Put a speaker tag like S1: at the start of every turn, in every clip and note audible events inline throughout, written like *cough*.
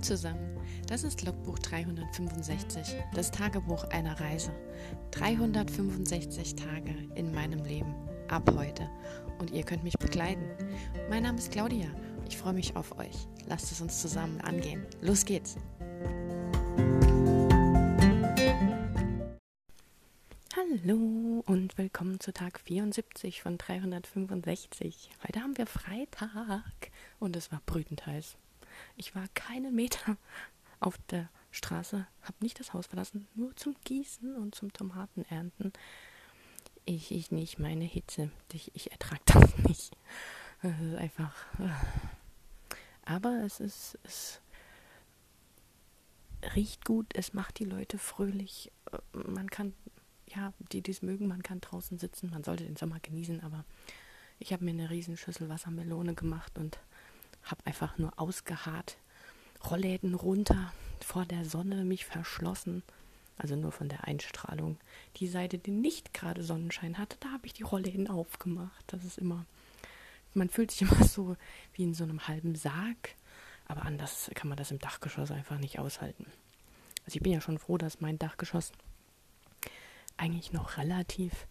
S1: Zusammen, das ist Logbuch 365, das Tagebuch einer Reise. 365 Tage in meinem Leben, ab heute. Und ihr könnt mich begleiten. Mein Name ist Claudia, ich freue mich auf euch. Lasst es uns zusammen angehen. Los geht's! Hallo und willkommen zu Tag 74 von 365. Heute haben wir Freitag und es war brütend heiß. Ich war keinen Meter *laughs* auf der Straße, habe nicht das Haus verlassen, nur zum Gießen und zum Tomatenernten. Ich, ich nicht, meine Hitze. Ich, ich ertrage das *laughs* nicht. Es ist einfach. Äh. Aber es ist. Es riecht gut, es macht die Leute fröhlich. Man kann, ja, die dies mögen, man kann draußen sitzen, man sollte den Sommer genießen, aber ich habe mir eine Riesenschüssel Wassermelone gemacht und habe einfach nur ausgeharrt, Rollläden runter, vor der Sonne mich verschlossen, also nur von der Einstrahlung. Die Seite, die nicht gerade Sonnenschein hatte, da habe ich die Rollläden aufgemacht. Das ist immer, man fühlt sich *laughs* immer so wie in so einem halben Sarg, aber anders kann man das im Dachgeschoss einfach nicht aushalten. Also ich bin ja schon froh, dass mein Dachgeschoss eigentlich noch relativ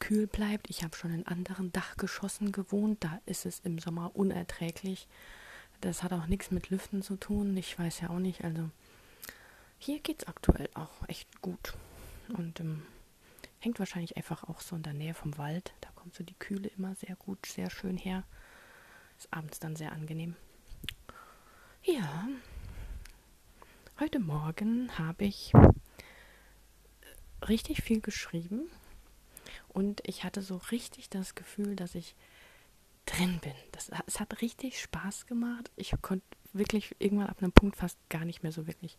S1: kühl bleibt. Ich habe schon in anderen Dachgeschossen gewohnt. Da ist es im Sommer unerträglich. Das hat auch nichts mit Lüften zu tun. Ich weiß ja auch nicht. Also hier geht es aktuell auch echt gut. Und ähm, hängt wahrscheinlich einfach auch so in der Nähe vom Wald. Da kommt so die Kühle immer sehr gut, sehr schön her. Ist abends dann sehr angenehm. Ja. Heute Morgen habe ich richtig viel geschrieben und ich hatte so richtig das Gefühl, dass ich drin bin. Das, es hat richtig Spaß gemacht. Ich konnte wirklich irgendwann ab einem Punkt fast gar nicht mehr so wirklich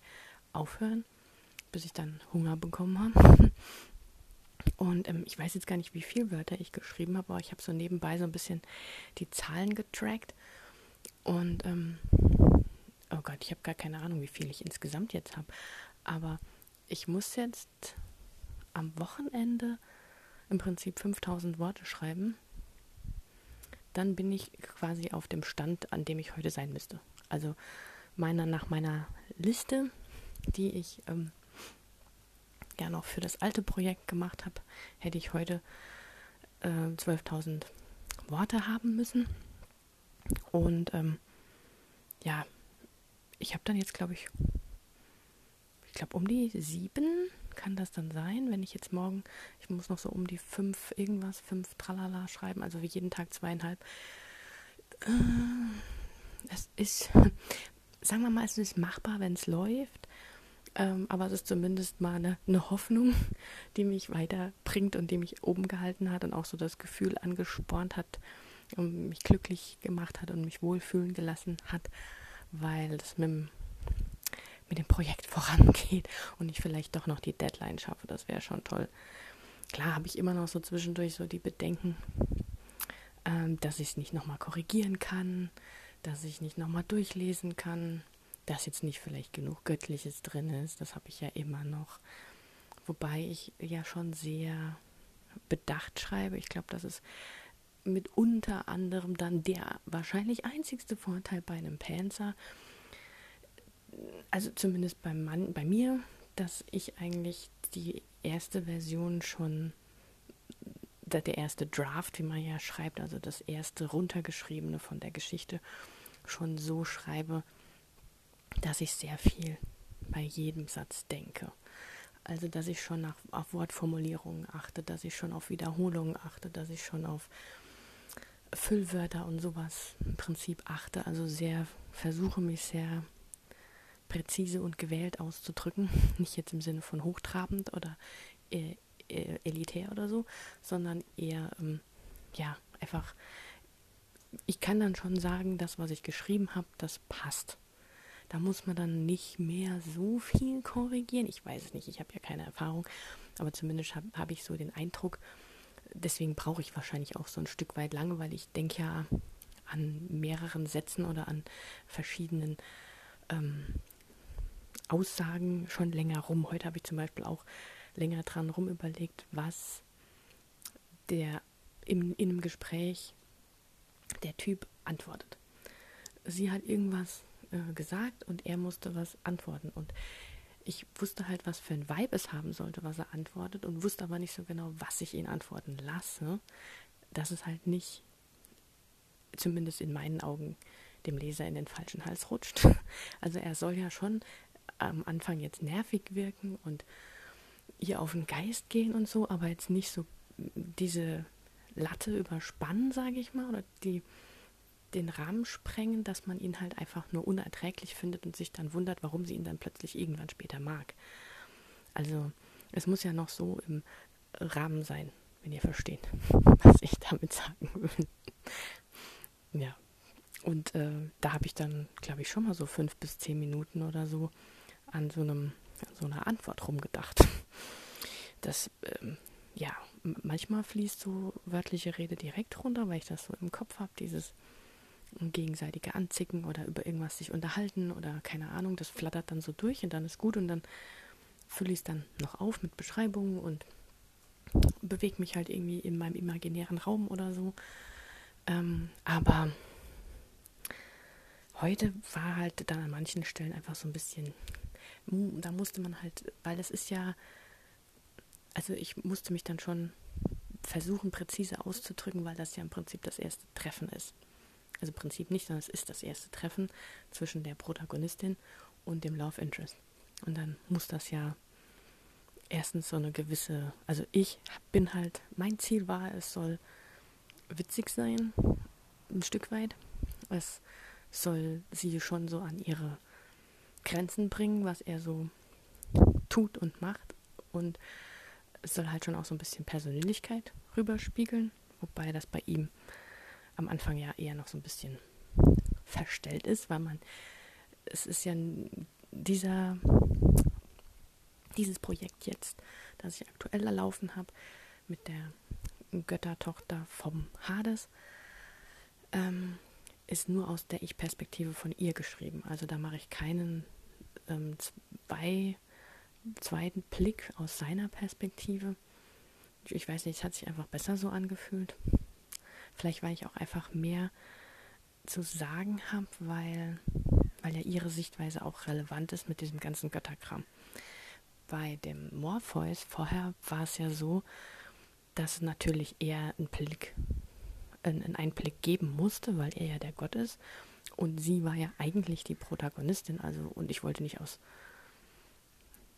S1: aufhören, bis ich dann Hunger bekommen habe. *laughs* Und ähm, ich weiß jetzt gar nicht, wie viele Wörter ich geschrieben habe, aber ich habe so nebenbei so ein bisschen die Zahlen getrackt. Und, ähm, oh Gott, ich habe gar keine Ahnung, wie viel ich insgesamt jetzt habe. Aber ich muss jetzt am Wochenende im Prinzip 5000 Worte schreiben, dann bin ich quasi auf dem Stand, an dem ich heute sein müsste. Also meiner, nach meiner Liste, die ich ähm, ja noch für das alte Projekt gemacht habe, hätte ich heute äh, 12.000 Worte haben müssen. Und ähm, ja, ich habe dann jetzt, glaube ich, ich glaube um die sieben kann das dann sein, wenn ich jetzt morgen, ich muss noch so um die fünf irgendwas, fünf Tralala schreiben, also wie jeden Tag zweieinhalb. Äh, es ist, *laughs* sagen wir mal, es ist machbar, wenn es läuft. Ähm, aber es ist zumindest mal eine, eine, Hoffnung, *laughs* die mich weiterbringt und die mich oben gehalten hat und auch so das Gefühl angespornt hat und mich glücklich gemacht hat und mich wohlfühlen gelassen hat, weil das mit dem mit dem Projekt vorangeht und ich vielleicht doch noch die Deadline schaffe. Das wäre schon toll. Klar habe ich immer noch so zwischendurch so die Bedenken, ähm, dass ich es nicht nochmal korrigieren kann, dass ich nicht nochmal durchlesen kann, dass jetzt nicht vielleicht genug Göttliches drin ist. Das habe ich ja immer noch. Wobei ich ja schon sehr bedacht schreibe. Ich glaube, das ist mit unter anderem dann der wahrscheinlich einzigste Vorteil bei einem Panzer, also zumindest beim Mann, bei mir, dass ich eigentlich die erste Version schon, der erste Draft, wie man ja schreibt, also das erste runtergeschriebene von der Geschichte, schon so schreibe, dass ich sehr viel bei jedem Satz denke. Also, dass ich schon nach, auf Wortformulierungen achte, dass ich schon auf Wiederholungen achte, dass ich schon auf Füllwörter und sowas im Prinzip achte. Also sehr, versuche mich sehr präzise und gewählt auszudrücken. *laughs* Nicht jetzt im Sinne von hochtrabend oder äh, äh, elitär oder so, sondern eher, ähm, ja, einfach, ich kann dann schon sagen, das, was ich geschrieben habe, das passt. Da muss man dann nicht mehr so viel korrigieren. Ich weiß es nicht, ich habe ja keine Erfahrung, aber zumindest habe hab ich so den Eindruck, deswegen brauche ich wahrscheinlich auch so ein Stück weit lange, weil ich denke ja an mehreren Sätzen oder an verschiedenen ähm, Aussagen schon länger rum. Heute habe ich zum Beispiel auch länger dran rum überlegt, was der im, in einem Gespräch der Typ antwortet. Sie hat irgendwas äh, gesagt und er musste was antworten. Und ich wusste halt, was für ein Vibe es haben sollte, was er antwortet und wusste aber nicht so genau, was ich ihn antworten lasse. Dass es halt nicht, zumindest in meinen Augen, dem Leser in den falschen Hals rutscht. *laughs* Also er soll ja schon am Anfang jetzt nervig wirken und ihr auf den Geist gehen und so, aber jetzt nicht so diese Latte überspannen, sage ich mal, oder die den Rahmen sprengen, dass man ihn halt einfach nur unerträglich findet und sich dann wundert, warum sie ihn dann plötzlich irgendwann später mag. Also es muss ja noch so im Rahmen sein, wenn ihr versteht, *laughs* was ich damit sagen will. ja. Und äh, da habe ich dann, glaube ich, schon mal so fünf bis zehn Minuten oder so an so einem, an so einer Antwort rumgedacht. *laughs* Das, ähm, ja, manchmal fließt so wörtliche Rede direkt runter, weil ich das so im Kopf habe, dieses gegenseitige Anzicken oder über irgendwas sich unterhalten oder keine Ahnung, das flattert dann so durch und dann ist gut und dann fülle ich es dann noch auf mit Beschreibungen und bewege mich halt irgendwie in meinem imaginären Raum oder so. Ähm, aber heute war halt dann an manchen Stellen einfach so ein bisschen, da musste man halt, weil es ist ja, also ich musste mich dann schon versuchen, präzise auszudrücken, weil das ja im Prinzip das erste Treffen ist. Also im Prinzip nicht, sondern es ist das erste Treffen zwischen der Protagonistin und dem Love Interest. Und dann muss das ja erstens so eine gewisse, also ich bin halt, mein Ziel war, es soll witzig sein, ein Stück weit. Es soll sie schon so an ihre Grenzen bringen, was er so tut und macht. Und es soll halt schon auch so ein bisschen Persönlichkeit rüberspiegeln, wobei das bei ihm am Anfang ja eher noch so ein bisschen verstellt ist, weil man, es ist ja dieser, dieses Projekt jetzt, das ich aktuell erlaufen habe, mit der Göttertochter vom Hades, ähm, ist nur aus der Ich-Perspektive von ihr geschrieben. Also da mache ich keinen ähm, zwei zweiten Blick aus seiner Perspektive. Ich weiß nicht, es hat sich einfach besser so angefühlt. Vielleicht, weil ich auch einfach mehr zu sagen habe, weil, weil ja ihre Sichtweise auch relevant ist mit diesem ganzen Götterkram. Bei dem Morpheus vorher war es ja so, dass natürlich er einen Blick, einen Einblick geben musste, weil er ja der Gott ist. Und sie war ja eigentlich die Protagonistin, also und ich wollte nicht aus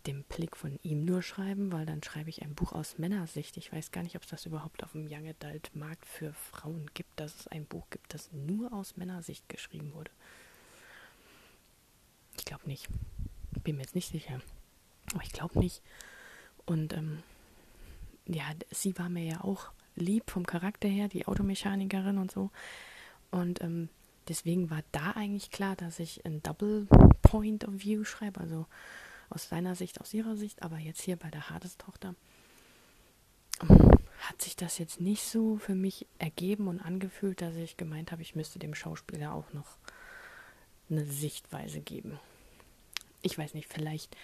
S1: dem Blick von ihm nur schreiben, weil dann schreibe ich ein Buch aus Männersicht. Ich weiß gar nicht, ob es das überhaupt auf dem Young Adult Markt für Frauen gibt, dass es ein Buch gibt, das nur aus Männersicht geschrieben wurde. Ich glaube nicht. Bin mir jetzt nicht sicher. Aber ich glaube nicht. Und ähm, ja, sie war mir ja auch lieb vom Charakter her, die Automechanikerin und so. Und ähm, deswegen war da eigentlich klar, dass ich ein Double Point of View schreibe, also aus seiner Sicht, aus ihrer Sicht, aber jetzt hier bei der Hades-Tochter hat sich das jetzt nicht so für mich ergeben und angefühlt, dass ich gemeint habe, ich müsste dem Schauspieler auch noch eine Sichtweise geben. Ich weiß nicht, vielleicht.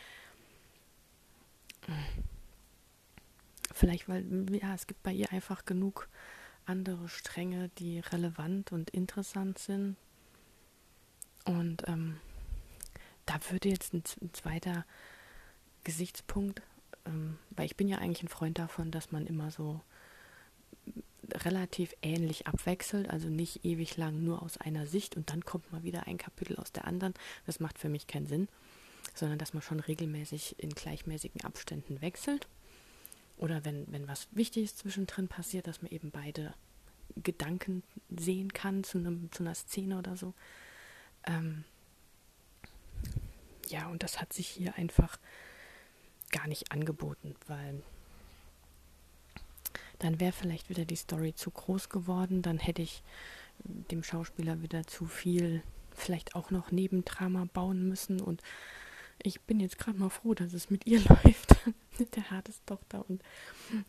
S1: Vielleicht, weil, ja, es gibt bei ihr einfach genug andere Stränge, die relevant und interessant sind. Und ähm, da würde jetzt ein, ein zweiter Gesichtspunkt, ähm, weil ich bin ja eigentlich ein Freund davon, dass man immer so relativ ähnlich abwechselt, also nicht ewig lang nur aus einer Sicht und dann kommt mal wieder ein Kapitel aus der anderen. Das macht für mich keinen Sinn, sondern dass man schon regelmäßig in gleichmäßigen Abständen wechselt. Oder wenn, wenn was Wichtiges zwischendrin passiert, dass man eben beide Gedanken sehen kann zu, einem, zu einer Szene oder so. Ähm, ja, und das hat sich hier einfach gar nicht angeboten, weil dann wäre vielleicht wieder die Story zu groß geworden, dann hätte ich dem Schauspieler wieder zu viel vielleicht auch noch Nebendrama bauen müssen und ich bin jetzt gerade mal froh, dass es mit ihr *laughs* läuft, mit der Tochter und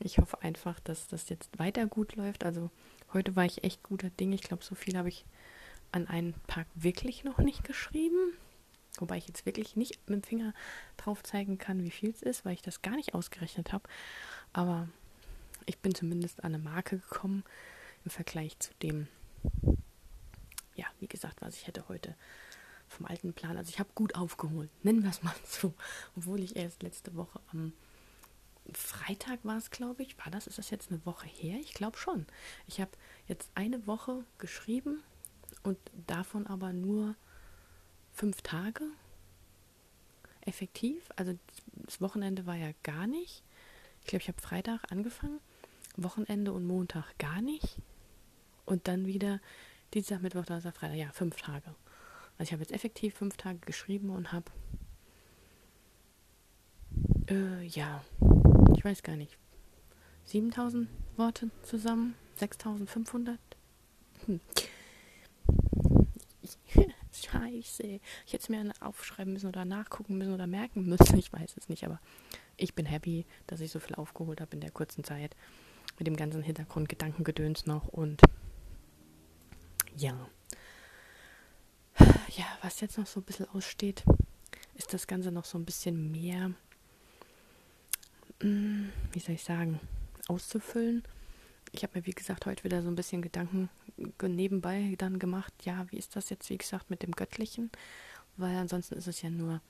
S1: ich hoffe einfach, dass das jetzt weiter gut läuft. Also heute war ich echt guter Ding. Ich glaube, so viel habe ich an einem Tag wirklich noch nicht geschrieben. Wobei ich jetzt wirklich nicht mit dem Finger drauf zeigen kann, wie viel es ist, weil ich das gar nicht ausgerechnet habe. Aber ich bin zumindest an eine Marke gekommen im Vergleich zu dem, ja, wie gesagt, was ich hätte heute vom alten Plan. Also ich habe gut aufgeholt, nennen wir es mal *laughs* so. Obwohl ich erst letzte Woche am Freitag war es, glaube ich. War das? Ist das jetzt eine Woche her? Ich glaube schon. Ich habe jetzt eine Woche geschrieben und davon aber nur fünf Tage effektiv. Also das Wochenende war ja gar nicht. Ich glaube, ich habe Freitag angefangen, Wochenende und Montag gar nicht. Und dann wieder Dienstag, Mittwoch, Donnerstag, Freitag. Ja, fünf Tage. Also ich habe jetzt effektiv fünf Tage geschrieben und habe, äh, ja, ich weiß gar nicht, 7000 Worte zusammen, 6500. Hm. *laughs* Scheiße. Ich hätte es mir aufschreiben müssen oder nachgucken müssen oder merken müssen. Ich weiß es nicht, aber ich bin happy, dass ich so viel aufgeholt habe in der kurzen Zeit. Mit dem ganzen Hintergrund, Gedankengedöns noch und ja. Ja, was jetzt noch so ein bisschen aussteht, ist das Ganze noch so ein bisschen mehr, hm, wie soll ich sagen, auszufüllen. Ich habe mir, wie gesagt, heute wieder so ein bisschen Gedanken nebenbei dann gemacht, ja, wie ist das jetzt, wie gesagt, mit dem Göttlichen? Weil ansonsten ist es ja nur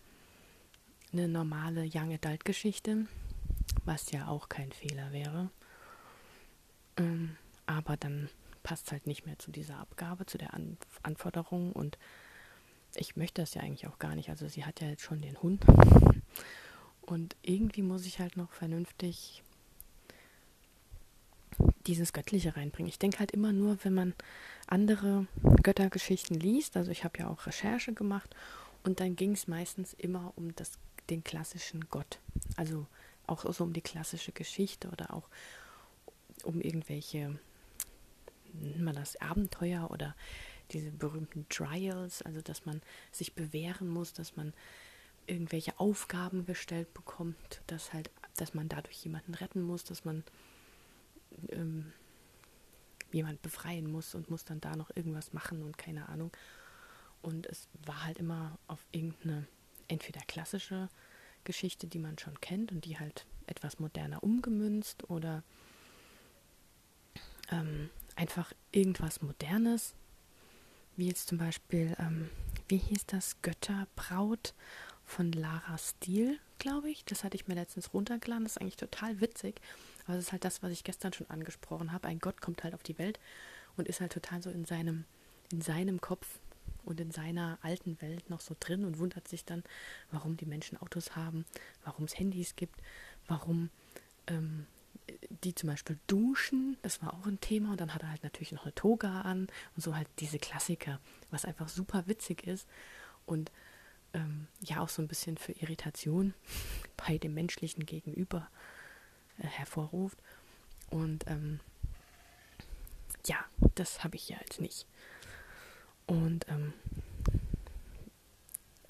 S1: eine normale Young Adult Geschichte, was ja auch kein Fehler wäre. Ähm, aber dann passt halt nicht mehr zu dieser Abgabe, zu der An Anforderung und ich möchte das ja eigentlich auch gar nicht. Also sie hat ja jetzt schon den Hund und irgendwie muss ich halt noch vernünftig dieses Göttliche reinbringen. Ich denke halt immer nur, wenn man andere Göttergeschichten liest, also ich habe ja auch Recherche gemacht und dann ging es meistens immer um das, den klassischen Gott. Also auch so um die klassische Geschichte oder auch um irgendwelche, nennt man das, Abenteuer oder diese berühmten Trials, also dass man sich bewähren muss, dass man irgendwelche Aufgaben gestellt bekommt, dass halt, dass man dadurch jemanden retten muss, dass man ähm, jemand befreien muss und muss dann da noch irgendwas machen und keine Ahnung. Und es war halt immer auf irgendeine entweder klassische Geschichte, die man schon kennt und die halt etwas moderner umgemünzt oder ähm, einfach irgendwas Modernes, wie jetzt zum Beispiel, ähm, wie hieß das, Götterbraut von Lara Steele, glaube ich. Das hatte ich mir letztens runtergeladen. Das ist eigentlich total witzig. Aber es ist halt das, was ich gestern schon angesprochen habe. Ein Gott kommt halt auf die Welt und ist halt total so in seinem, in seinem Kopf und in seiner alten Welt noch so drin und wundert sich dann, warum die Menschen Autos haben, warum es Handys gibt, warum ähm, die zum Beispiel duschen, das war auch ein Thema und dann hat er halt natürlich noch eine Toga an und so halt diese Klassiker, was einfach super witzig ist und ähm, ja auch so ein bisschen für Irritation *laughs* bei dem menschlichen Gegenüber äh, hervorruft. Und ähm, ja, das habe ich ja jetzt nicht. Und ähm,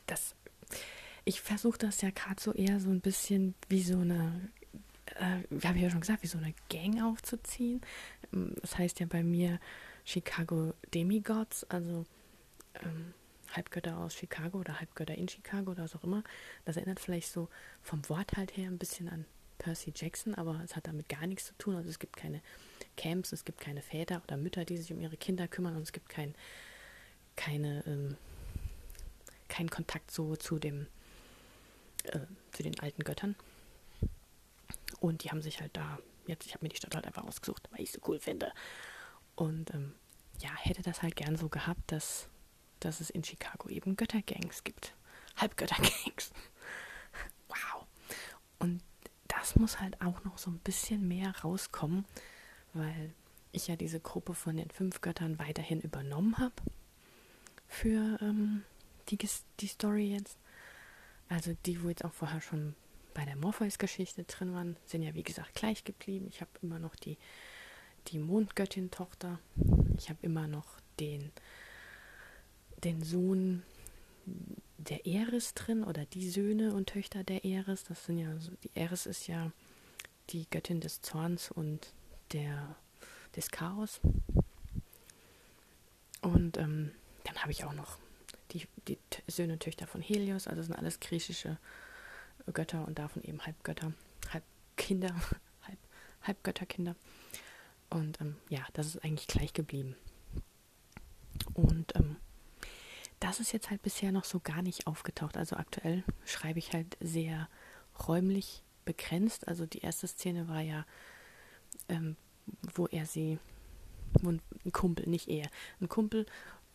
S1: das, ich versuche das ja gerade so eher so ein bisschen wie so eine, äh, habe ich ja schon gesagt, wie so eine Gang aufzuziehen. Ähm, das heißt ja bei mir Chicago Demigods, also ähm, Halbgötter aus Chicago oder Halbgötter in Chicago oder was auch immer. Das erinnert vielleicht so vom Wort halt her ein bisschen an Percy Jackson, aber es hat damit gar nichts zu tun. Also es gibt keine Camps, es gibt keine Väter oder Mütter, die sich um ihre Kinder kümmern und es gibt kein, keine, ähm, keinen Kontakt so zu dem, äh, zu den alten Göttern. Und die haben sich halt da, jetzt, ich habe mir die Stadt halt einfach ausgesucht, weil ich so cool finde. Und ähm, ja, hätte das halt gern so gehabt, dass dass es in Chicago eben Göttergangs gibt. Halbgöttergangs. *laughs* wow. Und das muss halt auch noch so ein bisschen mehr rauskommen, weil ich ja diese Gruppe von den fünf Göttern weiterhin übernommen habe für ähm, die, die Story jetzt. Also die, wo jetzt auch vorher schon bei der Morpheus-Geschichte drin waren, sind ja wie gesagt gleich geblieben. Ich habe immer noch die, die Mondgöttin-Tochter. Ich habe immer noch den den Sohn der Eris drin oder die Söhne und Töchter der Eris. Das sind ja, die Eris ist ja die Göttin des Zorns und der, des Chaos. Und ähm, dann habe ich auch noch die, die Söhne und Töchter von Helios, also sind alles griechische Götter und davon eben Halbgötter, Halbkinder, *laughs* Halb, Halbgötterkinder. Und ähm, ja, das ist eigentlich gleich geblieben. Und ähm, das ist jetzt halt bisher noch so gar nicht aufgetaucht. Also aktuell schreibe ich halt sehr räumlich begrenzt. Also die erste Szene war ja, ähm, wo er sie, wo ein Kumpel, nicht er, ein Kumpel,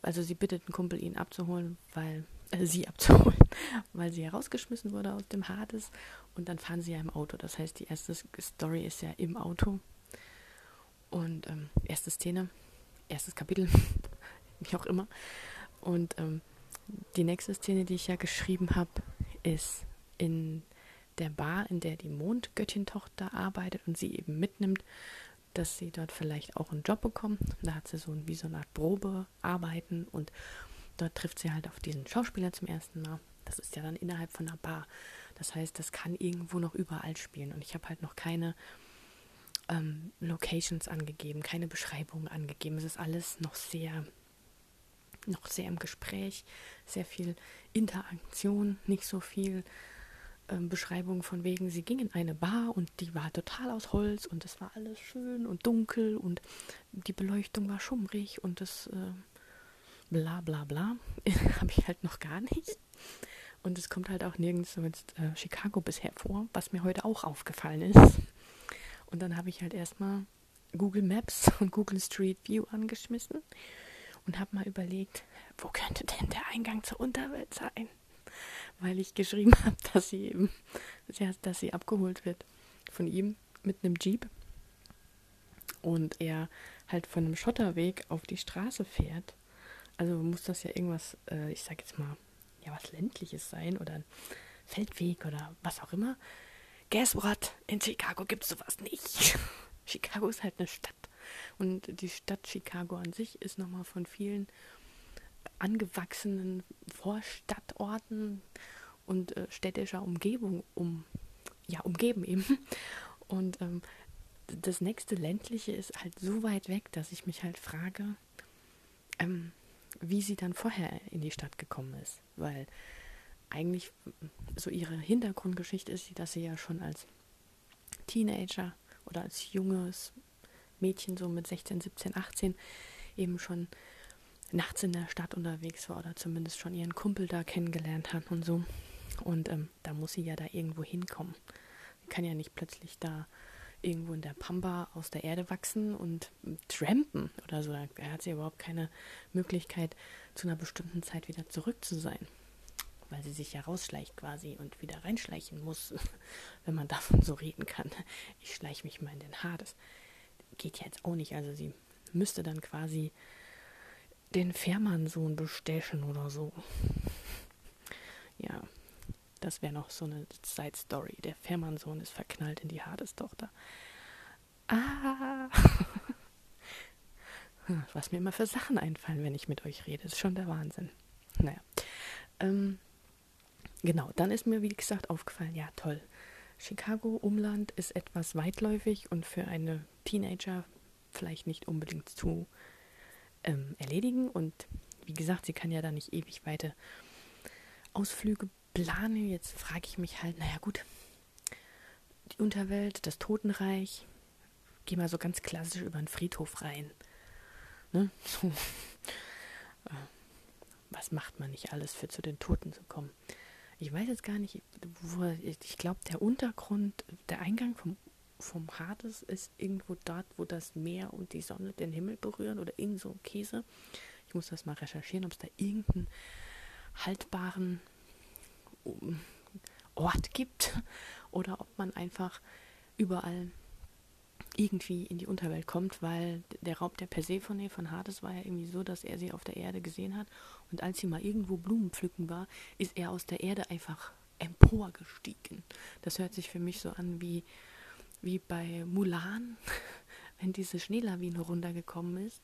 S1: also sie bittet einen Kumpel, ihn abzuholen, weil, äh, sie abzuholen, *laughs* weil sie herausgeschmissen wurde aus dem Hades und dann fahren sie ja im Auto. Das heißt, die erste Story ist ja im Auto und ähm, erste Szene, erstes Kapitel, *laughs* wie auch immer. Und ähm, die nächste Szene, die ich ja geschrieben habe, ist in der Bar, in der die Mondgöttin-Tochter arbeitet und sie eben mitnimmt, dass sie dort vielleicht auch einen Job bekommt. Da hat sie so ein, wie so eine Art Probearbeiten und dort trifft sie halt auf diesen Schauspieler zum ersten Mal. Das ist ja dann innerhalb von einer Bar. Das heißt, das kann irgendwo noch überall spielen. Und ich habe halt noch keine ähm, Locations angegeben, keine Beschreibungen angegeben. Es ist alles noch sehr, noch sehr im Gespräch, sehr viel Interaktion, nicht so viel ähm, Beschreibung von wegen, sie ging in eine Bar und die war total aus Holz und es war alles schön und dunkel und die Beleuchtung war schummrig und das äh, bla bla bla *laughs* habe ich halt noch gar nicht. Und es kommt halt auch nirgends so jetzt äh, Chicago bisher vor, was mir heute auch aufgefallen ist. Und dann habe ich halt erstmal Google Maps *laughs* und Google Street View angeschmissen und habe mal überlegt, wo könnte denn der Eingang zur Unterwelt sein? weil ich geschrieben *laughs* habe, dass sie eben, dass sie abgeholt wird von ihm mit einem Jeep und er halt von einem Schotterweg auf die Straße fährt. Also muss das ja irgendwas, äh, ich sag jetzt mal, ja was ländliches sein oder ein Feldweg oder was auch immer. Guess what? In Chicago gibt es sowas nicht. *laughs* Chicago ist halt eine Stadt. Und die Stadt Chicago an sich ist nochmal von vielen angewachsenen Vorstadtorten und äh, städtischer Umgebung um, ja, umgeben eben. *laughs* Und ähm, das nächste ländliche ist halt so weit weg, dass ich mich halt frage, ähm, wie sie dann vorher in die Stadt gekommen ist. Weil eigentlich so ihre Hintergrundgeschichte ist, dass sie ja schon als Teenager oder als junges Mädchen so mit 16, 17, 18 eben schon nachts in der Stadt unterwegs war oder zumindest schon ihren Kumpel da kennengelernt hat und so. Und ähm, da muss sie ja da irgendwo hinkommen. Sie kann ja nicht plötzlich da irgendwo in der Pampa aus der Erde wachsen und trampen oder so. Da hat sie überhaupt keine Möglichkeit, zu einer bestimmten Zeit wieder zurück zu sein. Weil sie sich ja rausschleicht quasi und wieder reinschleichen muss, *laughs* wenn man davon so reden kann. Ich schleiche mich mal in den Hades. Geht ja jetzt auch nicht. Also sie müsste dann quasi den Fährmannsohn bestechen oder so. Ja, das wäre noch so eine Side-Story. Der Fährmannsohn ist verknallt in die Hades-Tochter. Ah! *laughs* Was mir immer für Sachen einfallen, wenn ich mit euch rede, ist schon der Wahnsinn. Naja. Ähm, genau, dann ist mir, wie gesagt, aufgefallen, ja, toll. Chicago Umland ist etwas weitläufig und für eine Teenager vielleicht nicht unbedingt zu ähm, erledigen. Und wie gesagt, sie kann ja da nicht ewig weite Ausflüge planen. Jetzt frage ich mich halt, naja gut, die Unterwelt, das Totenreich, geh mal so ganz klassisch über den Friedhof rein. Ne? *laughs* So. Äh, was macht man nicht alles für zu den Toten zu kommen? Ich weiß jetzt gar nicht, wo, ich glaube, der Untergrund, der Eingang vom vom Hades ist irgendwo dort, wo das Meer und die Sonne den Himmel berühren oder irgend so Käse. Ich muss das mal recherchieren, ob es da irgendeinen haltbaren Ort gibt oder ob man einfach überall irgendwie in die Unterwelt kommt, weil der Raub der Persephone von Hades war ja irgendwie so, dass er sie auf der Erde gesehen hat und als sie mal irgendwo Blumen pflücken war, ist er aus der Erde einfach emporgestiegen. Das hört sich für mich so an wie wie bei Mulan, *laughs* wenn diese Schneelawine runtergekommen ist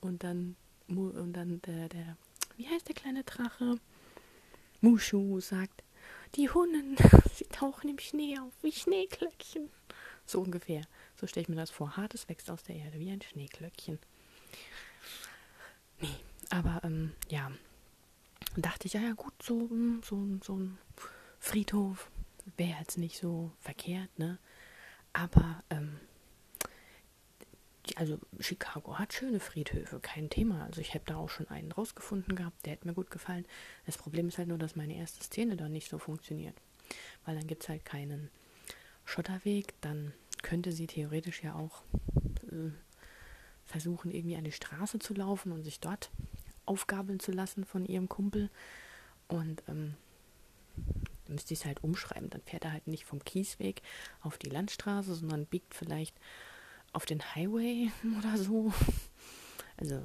S1: und dann und dann der, der wie heißt der kleine Drache? Mushu sagt, die Hunden, *laughs* sie tauchen im Schnee auf wie Schneeklöckchen. So ungefähr. So stelle ich mir das vor. Hartes wächst aus der Erde wie ein Schneeklöckchen. Nee, aber ähm, ja, dachte ich, ja, ja gut, so, hm, so, so ein Friedhof wäre jetzt nicht so verkehrt, ne? Aber ähm, also Chicago hat schöne Friedhöfe, kein Thema. Also ich habe da auch schon einen rausgefunden gehabt, der hat mir gut gefallen. Das Problem ist halt nur, dass meine erste Szene da nicht so funktioniert. Weil dann gibt es halt keinen Schotterweg, dann könnte sie theoretisch ja auch äh, versuchen, irgendwie an die Straße zu laufen und sich dort aufgabeln zu lassen von ihrem Kumpel. Und ähm, müsste ich es halt umschreiben. Dann fährt er halt nicht vom Kiesweg auf die Landstraße, sondern biegt vielleicht auf den Highway *laughs* oder so. Also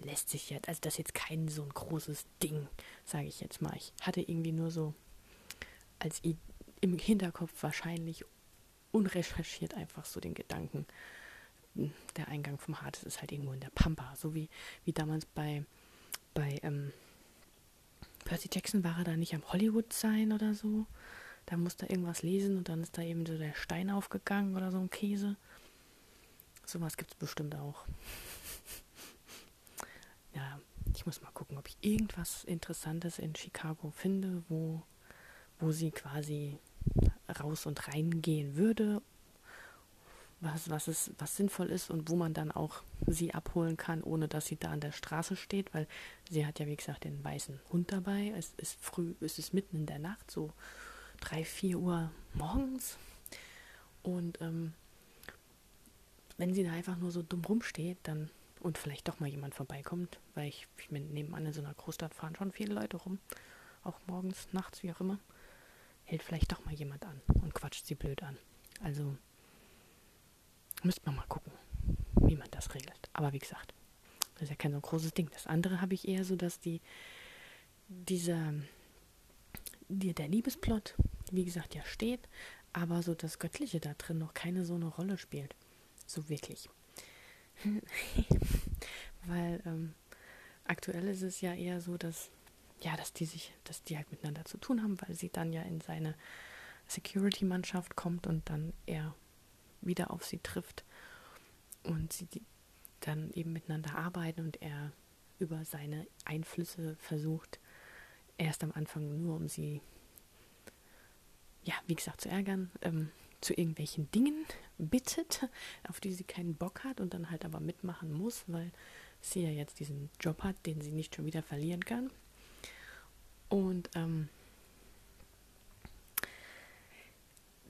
S1: lässt sich jetzt, also das ist jetzt kein so ein großes Ding, sage ich jetzt mal. Ich hatte irgendwie nur so als im Hinterkopf wahrscheinlich unrecherchiert einfach so den Gedanken, der Eingang vom Hades ist halt irgendwo in der Pampa, so wie, wie damals bei, bei ähm, Percy Jackson war er da nicht am Hollywood sein oder so. Da musste er irgendwas lesen und dann ist da eben so der Stein aufgegangen oder so ein Käse. Sowas gibt es bestimmt auch. ja, ich muss mal gucken, ob ich irgendwas Interessantes in Chicago finde, wo, wo sie quasi raus und reingehen würde, was, was, ist, was sinnvoll ist und wo man dann auch sie abholen kann, ohne dass sie da an der Straße steht, weil sie hat ja, wie gesagt, den weißen Hund dabei. Es ist früh, es ist mitten in der Nacht, so drei, vier Uhr morgens. Und ähm, wenn sie da einfach nur so dumm rumsteht, dann und vielleicht doch mal jemand vorbeikommt, weil ich, ich meine, nebenan in so einer Großstadt fahren schon viele Leute rum, auch morgens, nachts, wie auch immer, hält vielleicht doch mal jemand an und quatscht sie blöd an. Also müsste man mal gucken, wie man das regelt. Aber wie gesagt, das ist ja kein so großes Ding. Das andere habe ich eher so, dass die dieser die, der Liebesplot, wie gesagt, ja steht, aber so das Göttliche da drin noch keine so eine Rolle spielt. So wirklich. *laughs* Weil ähm, aktuell ist es ja eher so, dass ja, dass die sich, dass die halt miteinander zu tun haben, weil sie dann ja in seine Security-Mannschaft kommt und dann er wieder auf sie trifft und sie dann eben miteinander arbeiten und er über seine Einflüsse versucht, erst am Anfang nur um sie, ja, wie gesagt, zu ärgern, ähm, zu irgendwelchen Dingen bittet, auf die sie keinen Bock hat und dann halt aber mitmachen muss, weil sie ja jetzt diesen Job hat, den sie nicht schon wieder verlieren kann. Und ähm,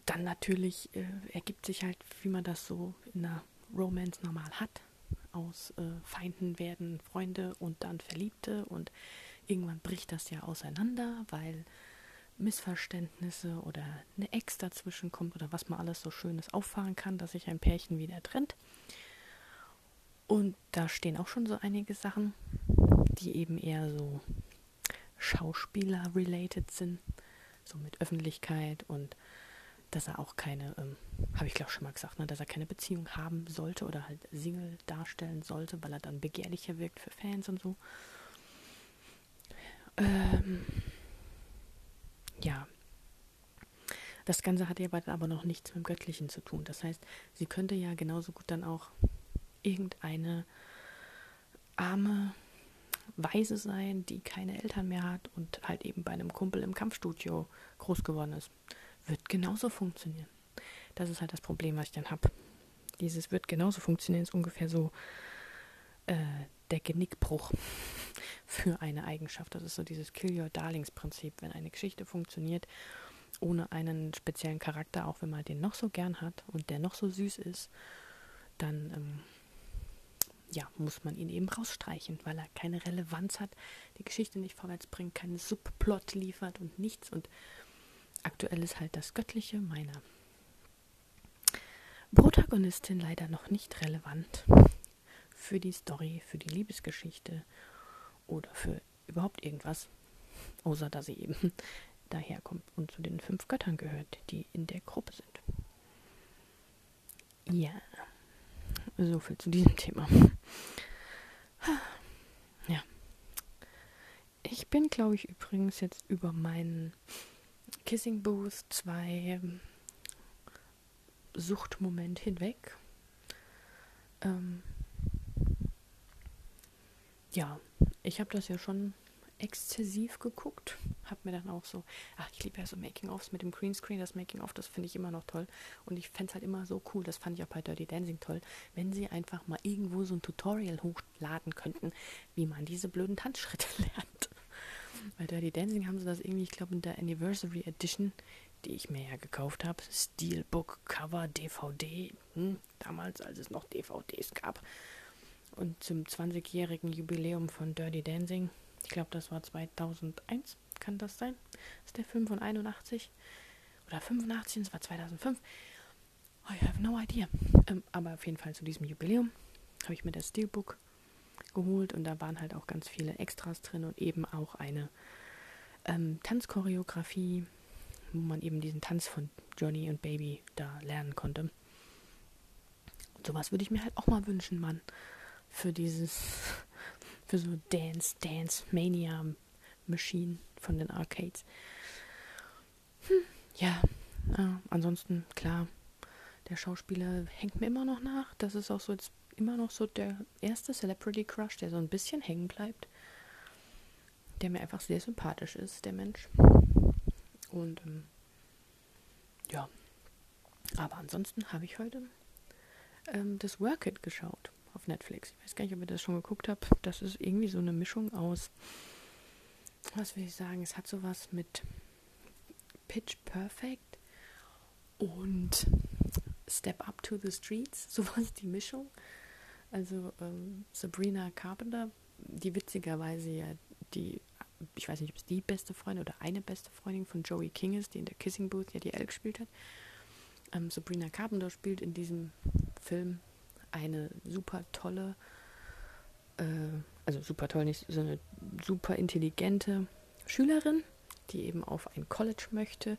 S1: dann natürlich äh, ergibt sich halt, wie man das so in einer Romance normal hat. Aus äh, Feinden werden Freunde und dann Verliebte und irgendwann bricht das ja auseinander, weil Missverständnisse oder eine Ex dazwischen kommt oder was man alles so Schönes auffahren kann, dass sich ein Pärchen wieder trennt. Und da stehen auch schon so einige Sachen, die eben eher so Schauspieler-related sind, so mit Öffentlichkeit und dass er auch keine, ähm, habe ich glaube schon mal gesagt, ne, dass er keine Beziehung haben sollte oder halt Single darstellen sollte, weil er dann begehrlicher wirkt für Fans und so. Ähm, ja. Das Ganze hat aber noch nichts mit dem Göttlichen zu tun. Das heißt, sie könnte ja genauso gut dann auch irgendeine arme Weise sein, die keine Eltern mehr hat und halt eben bei einem Kumpel im Kampfstudio groß geworden ist wird genauso funktionieren. Das ist halt das Problem, was ich dann habe. Dieses wird genauso funktionieren, ist ungefähr so äh, der Genickbruch für eine Eigenschaft. Das ist so dieses Kill Your Darlings Prinzip. Wenn eine Geschichte funktioniert ohne einen speziellen Charakter, auch wenn man den noch so gern hat und der noch so süß ist, dann ähm, ja, muss man ihn eben rausstreichen, weil er keine Relevanz hat, die Geschichte nicht vorwärts bringt, keinen Subplot liefert und nichts und aktuell ist halt das Göttliche meiner Protagonistin leider noch nicht relevant für die Story, für die Liebesgeschichte oder für überhaupt irgendwas, außer dass sie eben *laughs* daherkommt und zu den fünf Göttern gehört, die in der Gruppe sind. Ja, so viel zu diesem Thema. *sighs* Ja. Ich bin, glaube ich, übrigens jetzt über meinen Kissing Booth 2 Suchtmoment hinweg. Ähm, ja, ich habe das ja schon exzessiv geguckt. Hab mir dann auch so, ach, ich liebe ja so Making-ofs mit dem Greenscreen, das Making-of, das finde ich immer noch toll. Und ich fände es halt immer so cool, das fand ich auch bei Dirty Dancing toll, wenn sie einfach mal irgendwo so ein Tutorial hochladen könnten, wie man diese blöden Tanzschritte *laughs* lernt. Bei Dirty Dancing haben sie das irgendwie, ich glaube, in der Anniversary Edition, die ich mir ja gekauft habe, Steelbook, Cover, DVD, hm, damals, als es noch DVDs gab. Und zum 20-jährigen Jubiläum von Dirty Dancing ich glaube, das war 2001, kann das sein? Ist der Film von 81 oder 85, das war 2005. I have no idea. Ähm, aber auf jeden Fall zu diesem Jubiläum habe ich mir das Steelbook geholt und da waren halt auch ganz viele Extras drin und eben auch eine ähm, Tanzchoreografie, wo man eben diesen Tanz von Johnny und Baby da lernen konnte. Und sowas würde ich mir halt auch mal wünschen, Mann, für dieses *laughs* für so Dance, Dance Mania Machine von den Arcades. Hm, ja, äh, ansonsten klar, der Schauspieler hängt mir immer noch nach. Das ist auch so jetzt immer noch so der erste Celebrity Crush, der so ein bisschen hängen bleibt. Der mir einfach sehr sympathisch ist, der Mensch. Und ähm, ja, aber ansonsten habe ich heute ähm, das Work It geschaut auf Netflix. Ich weiß gar nicht, ob ihr das schon geguckt habt. Das ist irgendwie so eine Mischung aus, was will ich sagen, es hat sowas mit Pitch Perfect und Step Up to the Streets, *laughs* sowas die Mischung. Also ähm, Sabrina Carpenter, die witzigerweise ja die, ich weiß nicht, ob es die beste Freundin oder eine beste Freundin von Joey King ist, die in der Kissing Booth ja die Elle gespielt hat. Ähm, Sabrina Carpenter spielt in diesem Film eine super tolle, äh, also super toll, nicht so eine super intelligente Schülerin, die eben auf ein College möchte.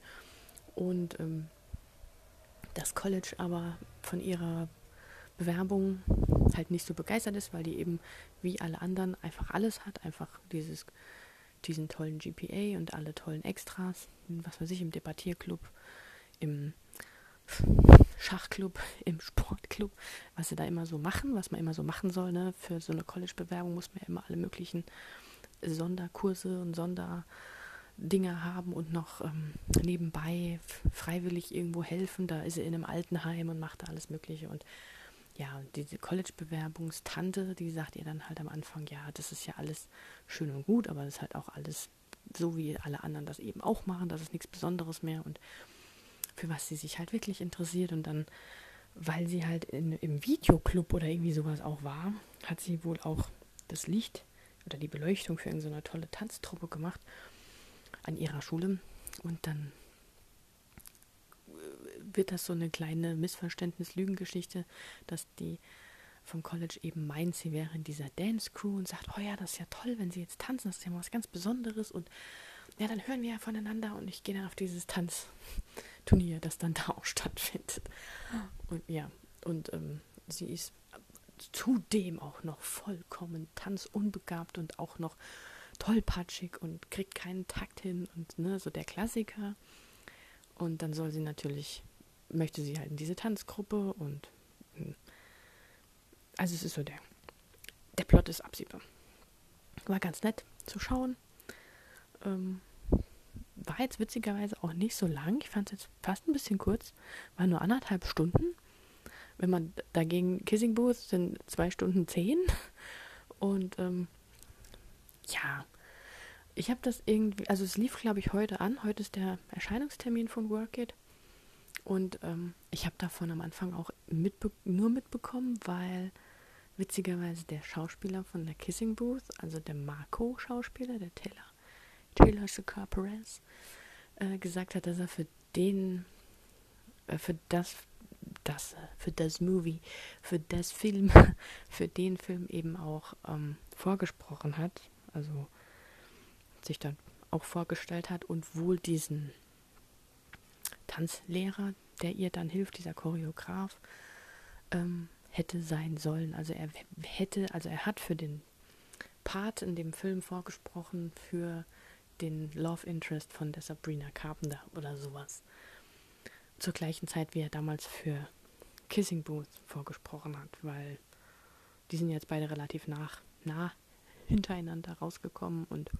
S1: Und ähm, das College aber von ihrer Bewerbung halt nicht so begeistert ist, weil die eben wie alle anderen einfach alles hat, einfach dieses, diesen tollen GPA und alle tollen Extras, was weiß ich, im Debattierclub, im Schachclub, im Sportclub, was sie da immer so machen, was man immer so machen soll. Ne? Für so eine College-Bewerbung muss man ja immer alle möglichen Sonderkurse und Sonderdinge haben und noch ähm, nebenbei freiwillig irgendwo helfen. Da ist sie in einem Altenheim und macht da alles Mögliche. Und ja, diese College-Bewerbungstante, die sagt ihr dann halt am Anfang, ja, das ist ja alles schön und gut, aber das ist halt auch alles so, wie alle anderen das eben auch machen. Das ist nichts Besonderes mehr. Und für was sie sich halt wirklich interessiert. Und dann, weil sie halt in, im Videoclub oder irgendwie sowas auch war, hat sie wohl auch das Licht oder die Beleuchtung für irgendeine tolle Tanztruppe gemacht an ihrer Schule. Und dann wird das so eine kleine Missverständnis-Lügengeschichte, dass die vom College eben meint, sie wäre in dieser Dance Crew und sagt, oh ja, das ist ja toll, wenn sie jetzt tanzen, das ist ja mal was ganz Besonderes und ja, dann hören wir ja voneinander und ich gehe dann auf dieses Tanzturnier, das dann da auch stattfindet. Und ja, und ähm, sie ist zudem auch noch vollkommen tanzunbegabt und auch noch tollpatschig und kriegt keinen Takt hin und ne, so der Klassiker. Und dann soll sie natürlich, möchte sie halt in diese Tanzgruppe und hm, also es ist so der, der Plot ist absehbar. War ganz nett zu schauen. Ähm, war jetzt witzigerweise auch nicht so lang. Ich fand es jetzt fast ein bisschen kurz. War nur anderthalb Stunden. Wenn man dagegen Kissing Booth sind zwei Stunden zehn. *laughs* Und ähm, ja, ich habe das irgendwie, also es lief glaube ich heute an. Heute ist der Erscheinungstermin von Workit. Und ähm, ich habe davon am Anfang auch mitbe nur mitbekommen, weil witzigerweise der Schauspieler von der Kissing Booth, also der Marco-Schauspieler, der Taylor, Taylor Shakar Perez äh, gesagt hat, dass er für den, äh, für das, das, für das Movie, für das Film, *laughs* für den Film eben auch ähm, vorgesprochen hat. Also sich dann auch vorgestellt hat und wohl diesen Tanzlehrer, der ihr dann hilft, dieser Choreograf, ähm, hätte sein sollen. Also er hätte, also er hat für den Part in dem Film vorgesprochen für den Love Interest von der Sabrina Carpenter oder sowas. Zur gleichen Zeit, wie er damals für Kissing Booth vorgesprochen hat, weil die sind jetzt beide relativ nach, nah hintereinander rausgekommen und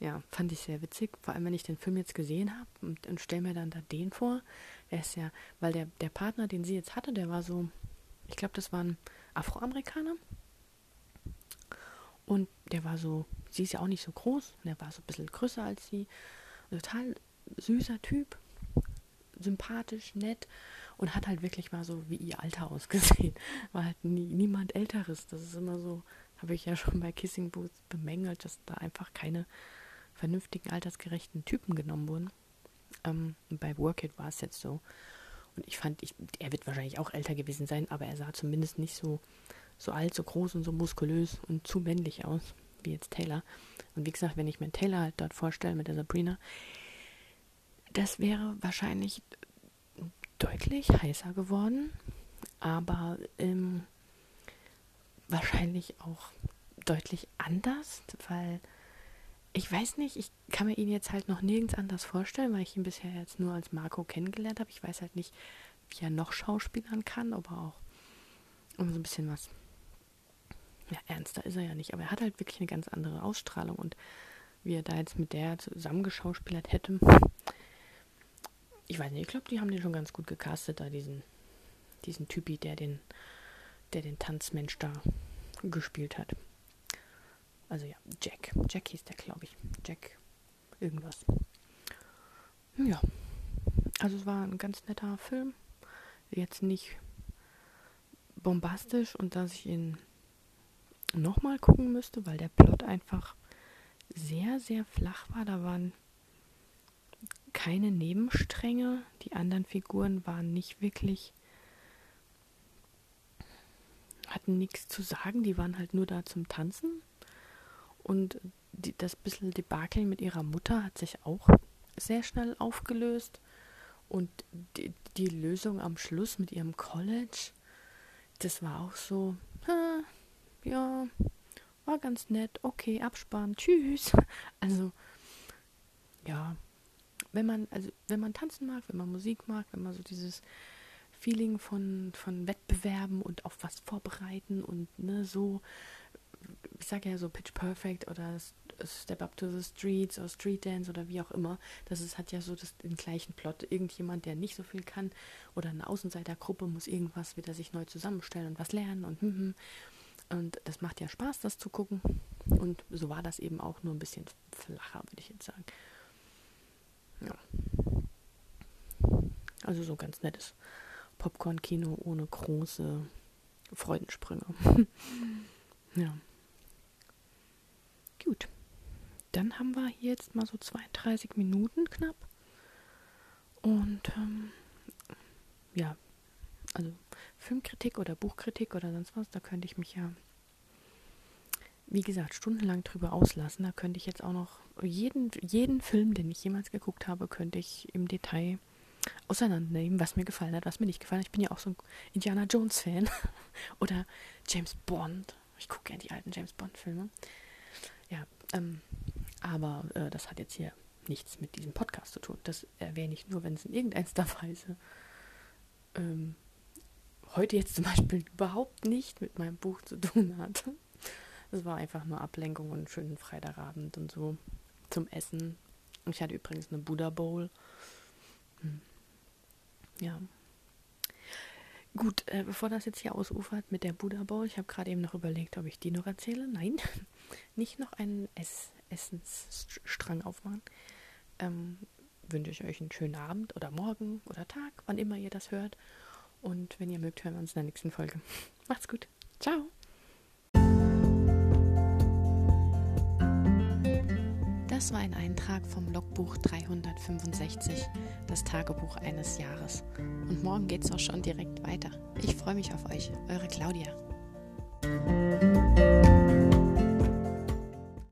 S1: ja, fand ich sehr witzig, vor allem wenn ich den Film jetzt gesehen habe und, und stelle mir dann da den vor. Er ist ja, weil der, der Partner, den sie jetzt hatte, der war so, ich glaube, das war ein Afroamerikaner. Und der war so, sie ist ja auch nicht so groß, der war so ein bisschen größer als sie. Total süßer Typ, sympathisch, nett und hat halt wirklich mal so wie ihr Alter *laughs* ausgesehen. War halt nie, niemand Älteres. Das ist immer so, habe ich ja schon bei Kissing Boots bemängelt, dass da einfach keine vernünftigen, altersgerechten Typen genommen wurden. Ähm, bei Work It war es jetzt so. Und ich fand, ich, er wird wahrscheinlich auch älter gewesen sein, aber er sah zumindest nicht so, so alt, so groß und so muskulös und zu männlich aus, wie jetzt Taylor. Und wie gesagt, wenn ich mir Taylor halt dort vorstelle mit der Sabrina, das wäre wahrscheinlich deutlich heißer geworden, aber ähm, wahrscheinlich auch deutlich anders, weil ich weiß nicht, ich kann mir ihn jetzt halt noch nirgends anders vorstellen, weil ich ihn bisher jetzt nur als Marco kennengelernt habe. Ich weiß halt nicht, wie er noch schauspielern kann, ob er auch um so ein bisschen was. Ja, ernster ist er ja nicht, aber er hat halt wirklich eine ganz andere Ausstrahlung und wie er da jetzt mit der zusammengeschauspielert hätte. Ich weiß nicht, ich glaube, die haben den schon ganz gut gecastet, da diesen, diesen Typi, der den, der den Tanzmensch da gespielt hat. Also ja, Jack. Jack hieß der, glaube ich. Jack irgendwas. Ja. Also es war ein ganz netter Film. Jetzt nicht bombastisch und dass ich ihn nochmal gucken müsste, weil der Plot einfach sehr, sehr flach war. Da waren keine Nebenstränge. Die anderen Figuren waren nicht wirklich, hatten nichts zu sagen. Die waren halt nur da zum Tanzen. Und die, das bisschen Debakel mit ihrer Mutter hat sich auch sehr schnell aufgelöst. Und die, die Lösung am Schluss mit ihrem College, das war auch so, ja, war ganz nett, okay, Abspann, tschüss. *laughs* Also, ja, wenn man, also wenn man tanzen mag, wenn man Musik mag, wenn man so dieses Feeling von, von Wettbewerben und auf was vorbereiten und ne, so ich sage ja so Pitch Perfect oder Step Up to the Streets oder Street Dance oder wie auch immer. Das ist, hat ja so das, den gleichen Plot. Irgendjemand, der nicht so viel kann oder eine Außenseitergruppe muss irgendwas wieder sich neu zusammenstellen und was lernen und hm, hm. Und das macht ja Spaß, das zu gucken. Und so war das eben auch nur ein bisschen flacher, würde ich jetzt sagen. Ja. Also so ganz nettes Popcorn-Kino ohne große Freudensprünge. *laughs* ja. Gut. Dann haben wir jetzt mal so 32 Minuten knapp. Und ähm, ja, also Filmkritik oder Buchkritik oder sonst was, da könnte ich mich ja, wie gesagt, stundenlang drüber auslassen. Da könnte ich jetzt auch noch jeden, jeden Film, den ich jemals geguckt habe, könnte ich im Detail auseinandernehmen, was mir gefallen hat, was mir nicht gefallen hat. Ich bin ja auch so ein Indiana Jones-Fan *laughs* oder James Bond. Ich gucke gerne die alten James Bond-Filme. Ja, ähm, aber äh, das hat jetzt hier nichts mit diesem Podcast zu tun. Das erwähne ich nur, wenn es in irgendeiner Weise ähm, heute jetzt zum Beispiel *laughs* überhaupt nicht mit meinem Buch zu tun hat. Das war einfach nur Ablenkung und einen schönen Freitagabend und so zum Essen. Ich hatte übrigens eine Buddha Bowl. Hm. Ja. Gut, äh, bevor das jetzt hier ausufert mit der Buddha Bowl, ich habe gerade eben noch überlegt, ob ich die noch erzähle. Nein, *laughs* nicht noch einen Ess Essensstrang aufmachen. Ähm, wünsche ich euch einen schönen Abend oder Morgen oder Tag, wann immer ihr das hört. Und wenn ihr mögt, hören wir uns in der nächsten Folge. *laughs* Macht's gut. Ciao. Das war ein Eintrag vom Logbuch 365, das Tagebuch eines Jahres. Und morgen geht's auch schon direkt weiter. Ich freue mich auf euch, eure Claudia.